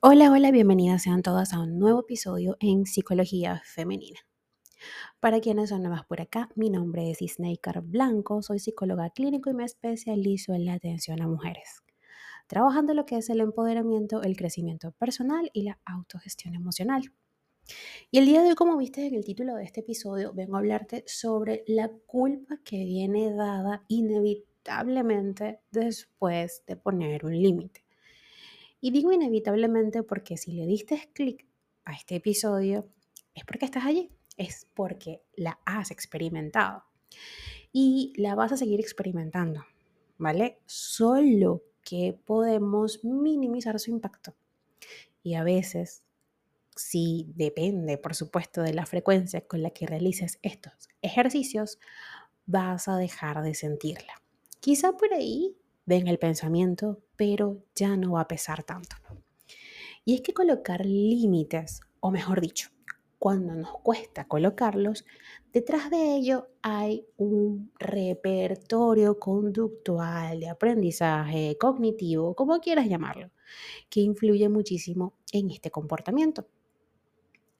Hola, hola, bienvenidas sean todas a un nuevo episodio en Psicología Femenina. Para quienes son nuevas por acá, mi nombre es Isneikar Blanco, soy psicóloga clínico y me especializo en la atención a mujeres, trabajando lo que es el empoderamiento, el crecimiento personal y la autogestión emocional. Y el día de hoy, como viste en el título de este episodio, vengo a hablarte sobre la culpa que viene dada inevitablemente después de poner un límite. Y digo inevitablemente porque si le diste clic a este episodio, es porque estás allí, es porque la has experimentado. Y la vas a seguir experimentando, ¿vale? Solo que podemos minimizar su impacto. Y a veces, si depende, por supuesto, de la frecuencia con la que realices estos ejercicios, vas a dejar de sentirla. Quizá por ahí venga el pensamiento, pero ya no va a pesar tanto. Y es que colocar límites, o mejor dicho, cuando nos cuesta colocarlos, detrás de ello hay un repertorio conductual, de aprendizaje, cognitivo, como quieras llamarlo, que influye muchísimo en este comportamiento.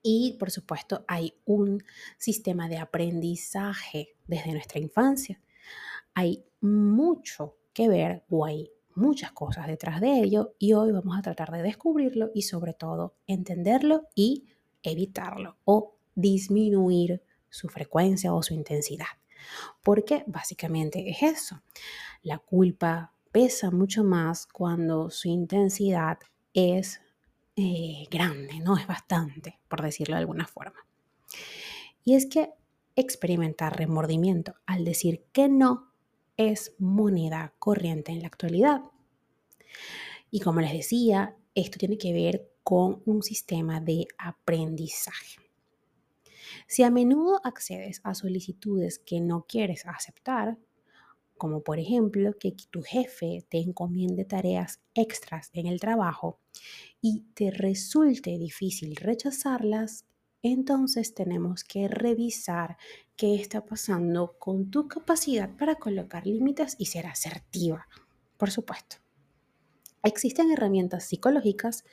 Y por supuesto hay un sistema de aprendizaje desde nuestra infancia. Hay mucho que ver o hay muchas cosas detrás de ello y hoy vamos a tratar de descubrirlo y sobre todo entenderlo y evitarlo o disminuir su frecuencia o su intensidad. Porque básicamente es eso. La culpa pesa mucho más cuando su intensidad es eh, grande, ¿no? Es bastante, por decirlo de alguna forma. Y es que experimentar remordimiento al decir que no es moneda corriente en la actualidad. Y como les decía, esto tiene que ver con un sistema de aprendizaje. Si a menudo accedes a solicitudes que no quieres aceptar, como por ejemplo que tu jefe te encomiende tareas extras en el trabajo y te resulte difícil rechazarlas, entonces tenemos que revisar qué está pasando con tu capacidad para colocar límites y ser asertiva, por supuesto. Existen herramientas psicológicas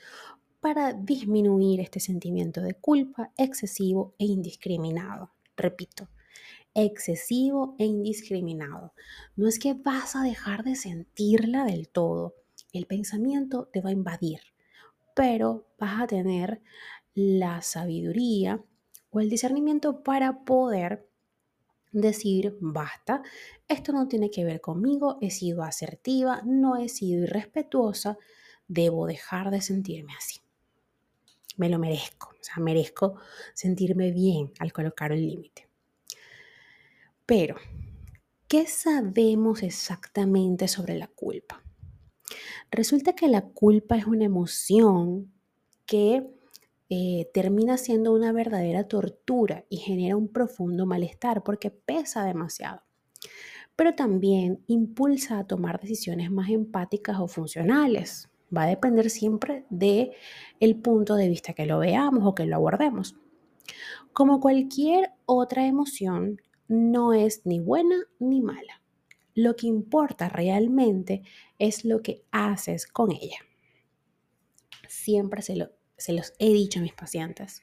para disminuir este sentimiento de culpa excesivo e indiscriminado. Repito, excesivo e indiscriminado. No es que vas a dejar de sentirla del todo. El pensamiento te va a invadir, pero vas a tener la sabiduría o el discernimiento para poder decir, basta, esto no tiene que ver conmigo, he sido asertiva, no he sido irrespetuosa, debo dejar de sentirme así. Me lo merezco, o sea, merezco sentirme bien al colocar el límite. Pero, ¿qué sabemos exactamente sobre la culpa? Resulta que la culpa es una emoción que eh, termina siendo una verdadera tortura y genera un profundo malestar porque pesa demasiado. Pero también impulsa a tomar decisiones más empáticas o funcionales. Va a depender siempre de el punto de vista que lo veamos o que lo abordemos. Como cualquier otra emoción, no es ni buena ni mala. Lo que importa realmente es lo que haces con ella. Siempre se lo se los he dicho a mis pacientes.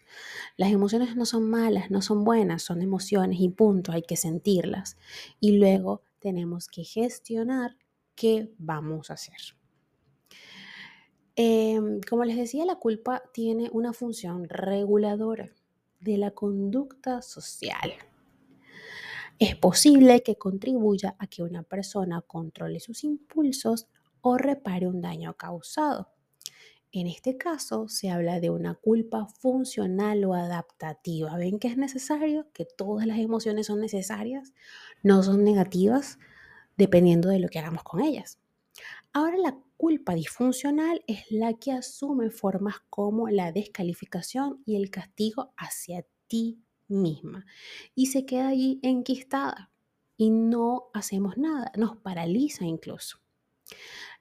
Las emociones no son malas, no son buenas, son emociones y punto, hay que sentirlas. Y luego tenemos que gestionar qué vamos a hacer. Em, como les decía, la culpa tiene una función reguladora de la conducta social. Es posible que contribuya a que una persona controle sus impulsos o repare un daño causado. En este caso se habla de una culpa funcional o adaptativa. ¿Ven que es necesario? Que todas las emociones son necesarias, no son negativas, dependiendo de lo que hagamos con ellas. Ahora la culpa disfuncional es la que asume formas como la descalificación y el castigo hacia ti misma y se queda allí enquistada y no hacemos nada, nos paraliza incluso.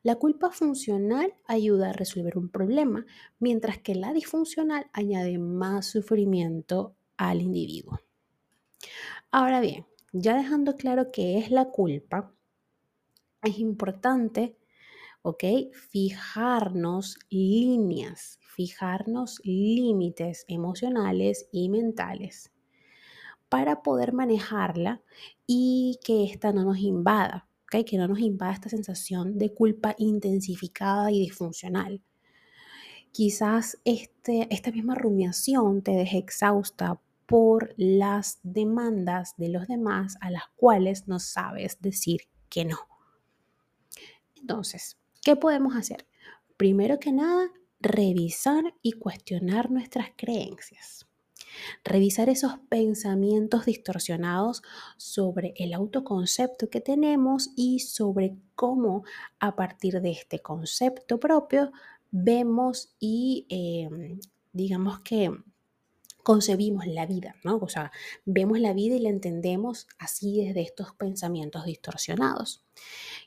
La culpa funcional ayuda a resolver un problema, mientras que la disfuncional añade más sufrimiento al individuo. Ahora bien, ya dejando claro qué es la culpa, es importante ¿ok? Fijarnos líneas, fijarnos límites emocionales y mentales para poder manejarla y que ésta no nos invada, ¿ok? Que no nos invada esta sensación de culpa intensificada y disfuncional. Quizás este, esta misma rumiación te deje exhausta por las demandas de los demás a las cuales no sabes decir que no. Entonces, ¿qué podemos hacer? Primero que nada, revisar y cuestionar nuestras creencias. Revisar esos pensamientos distorsionados sobre el autoconcepto que tenemos y sobre cómo a partir de este concepto propio vemos y em, digamos que concebimos la vida, ¿no? O sea, vemos la vida y la entendemos así desde estos pensamientos distorsionados.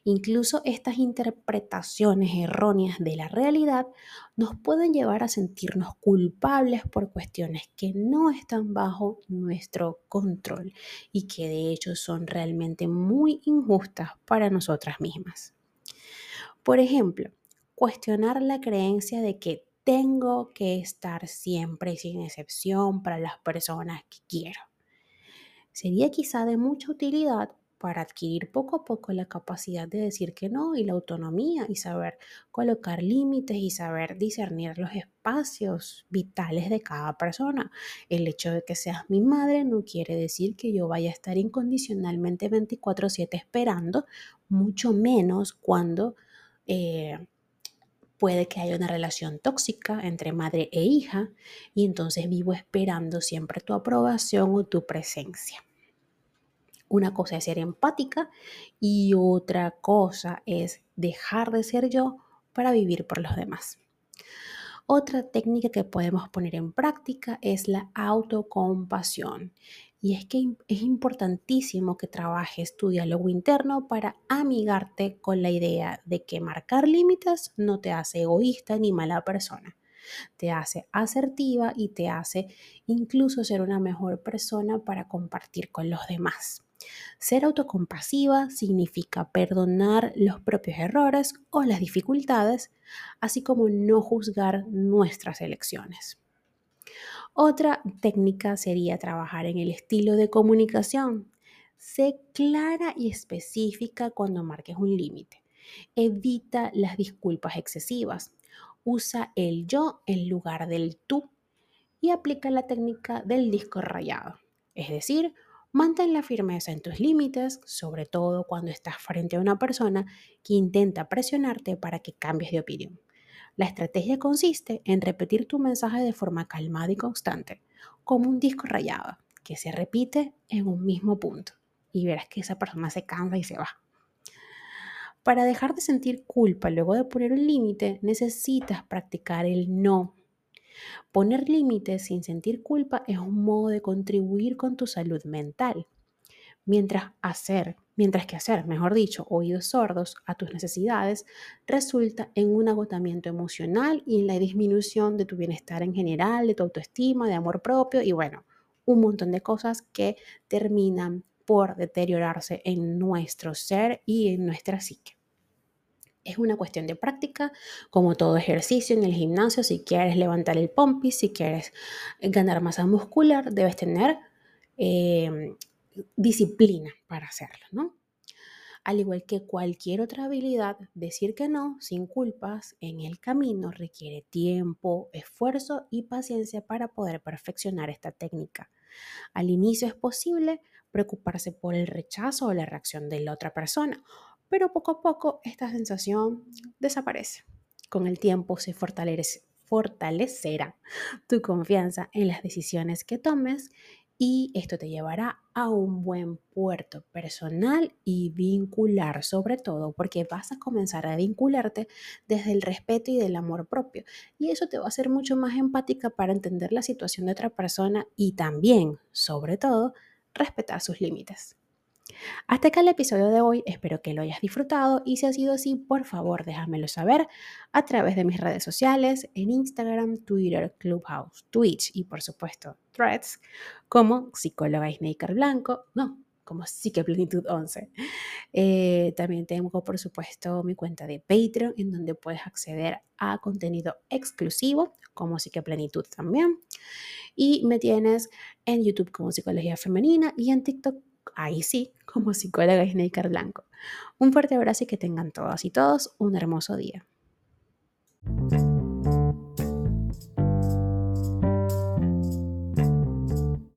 Incluso estas interpretaciones erróneas de la realidad nos pueden llevar a sentirnos culpables por cuestiones que no están bajo nuestro control y que de hecho son realmente muy injustas para nosotras mismas. Por ejemplo, cuestionar la creencia de que tengo que estar siempre sin excepción para las personas que quiero. Sería quizá de mucha utilidad para adquirir poco a poco la capacidad de decir que no y la autonomía y saber colocar límites y saber discernir los espacios vitales de cada persona. El hecho de que seas mi madre no quiere decir que yo vaya a estar incondicionalmente 24/7 esperando, mucho menos cuando... Eh, Puede que haya una relación tóxica entre madre e hija y entonces vivo esperando siempre tu aprobación o tu presencia. Una cosa es ser empática y otra cosa es dejar de ser yo para vivir por los demás. Otra técnica que podemos poner en práctica es la autocompasión. Y es que es importantísimo que trabajes tu diálogo interno para amigarte con la idea de que marcar límites no te hace egoísta ni mala persona. Te hace asertiva y te hace incluso ser una mejor persona para compartir con los demás. Ser autocompasiva significa perdonar los propios errores o las dificultades, así como no juzgar nuestras elecciones. Otra técnica sería trabajar en el estilo de comunicación. Sé clara y específica cuando marques un límite. Evita las disculpas excesivas. Usa el yo en lugar del tú y aplica la técnica del disco rayado. Es decir, mantén la firmeza en tus límites, sobre todo cuando estás frente a una persona que intenta presionarte para que cambies de opinión. La estrategia consiste en repetir tu mensaje de forma calmada y constante, como un disco rayado, que se repite en un mismo punto. Y verás que esa persona se cansa y se va. Para dejar de sentir culpa luego de poner un límite, necesitas practicar el no. Poner límites sin sentir culpa es un modo de contribuir con tu salud mental. Mientras hacer mientras que hacer, mejor dicho, oídos sordos a tus necesidades resulta en un agotamiento emocional y en la disminución de tu bienestar en general, de tu autoestima, de amor propio y bueno, un montón de cosas que terminan por deteriorarse en nuestro ser y en nuestra psique. Es una cuestión de práctica, como todo ejercicio en el gimnasio. Si quieres levantar el pompis, si quieres ganar masa muscular, debes tener eh, disciplina para hacerlo, ¿no? Al igual que cualquier otra habilidad, decir que no sin culpas en el camino requiere tiempo, esfuerzo y paciencia para poder perfeccionar esta técnica. Al inicio es posible preocuparse por el rechazo o la reacción de la otra persona, pero poco a poco esta sensación desaparece. Con el tiempo se fortalecerá tu confianza en las decisiones que tomes y esto te llevará a un buen puerto personal y vincular sobre todo porque vas a comenzar a vincularte desde el respeto y del amor propio y eso te va a hacer mucho más empática para entender la situación de otra persona y también, sobre todo, respetar sus límites. Hasta acá el episodio de hoy, espero que lo hayas disfrutado y si ha sido así, por favor déjamelo saber a través de mis redes sociales, en Instagram, Twitter, Clubhouse, Twitch y por supuesto Threads, como psicóloga Snaker Blanco, no, como Psiqueplenitud 11. Eh, también tengo, por supuesto, mi cuenta de Patreon, en donde puedes acceder a contenido exclusivo, como Psiqueplenitud también. Y me tienes en YouTube como Psicología Femenina y en TikTok, ahí sí, como psicóloga Snaker Blanco. Un fuerte abrazo y que tengan todas y todos un hermoso día.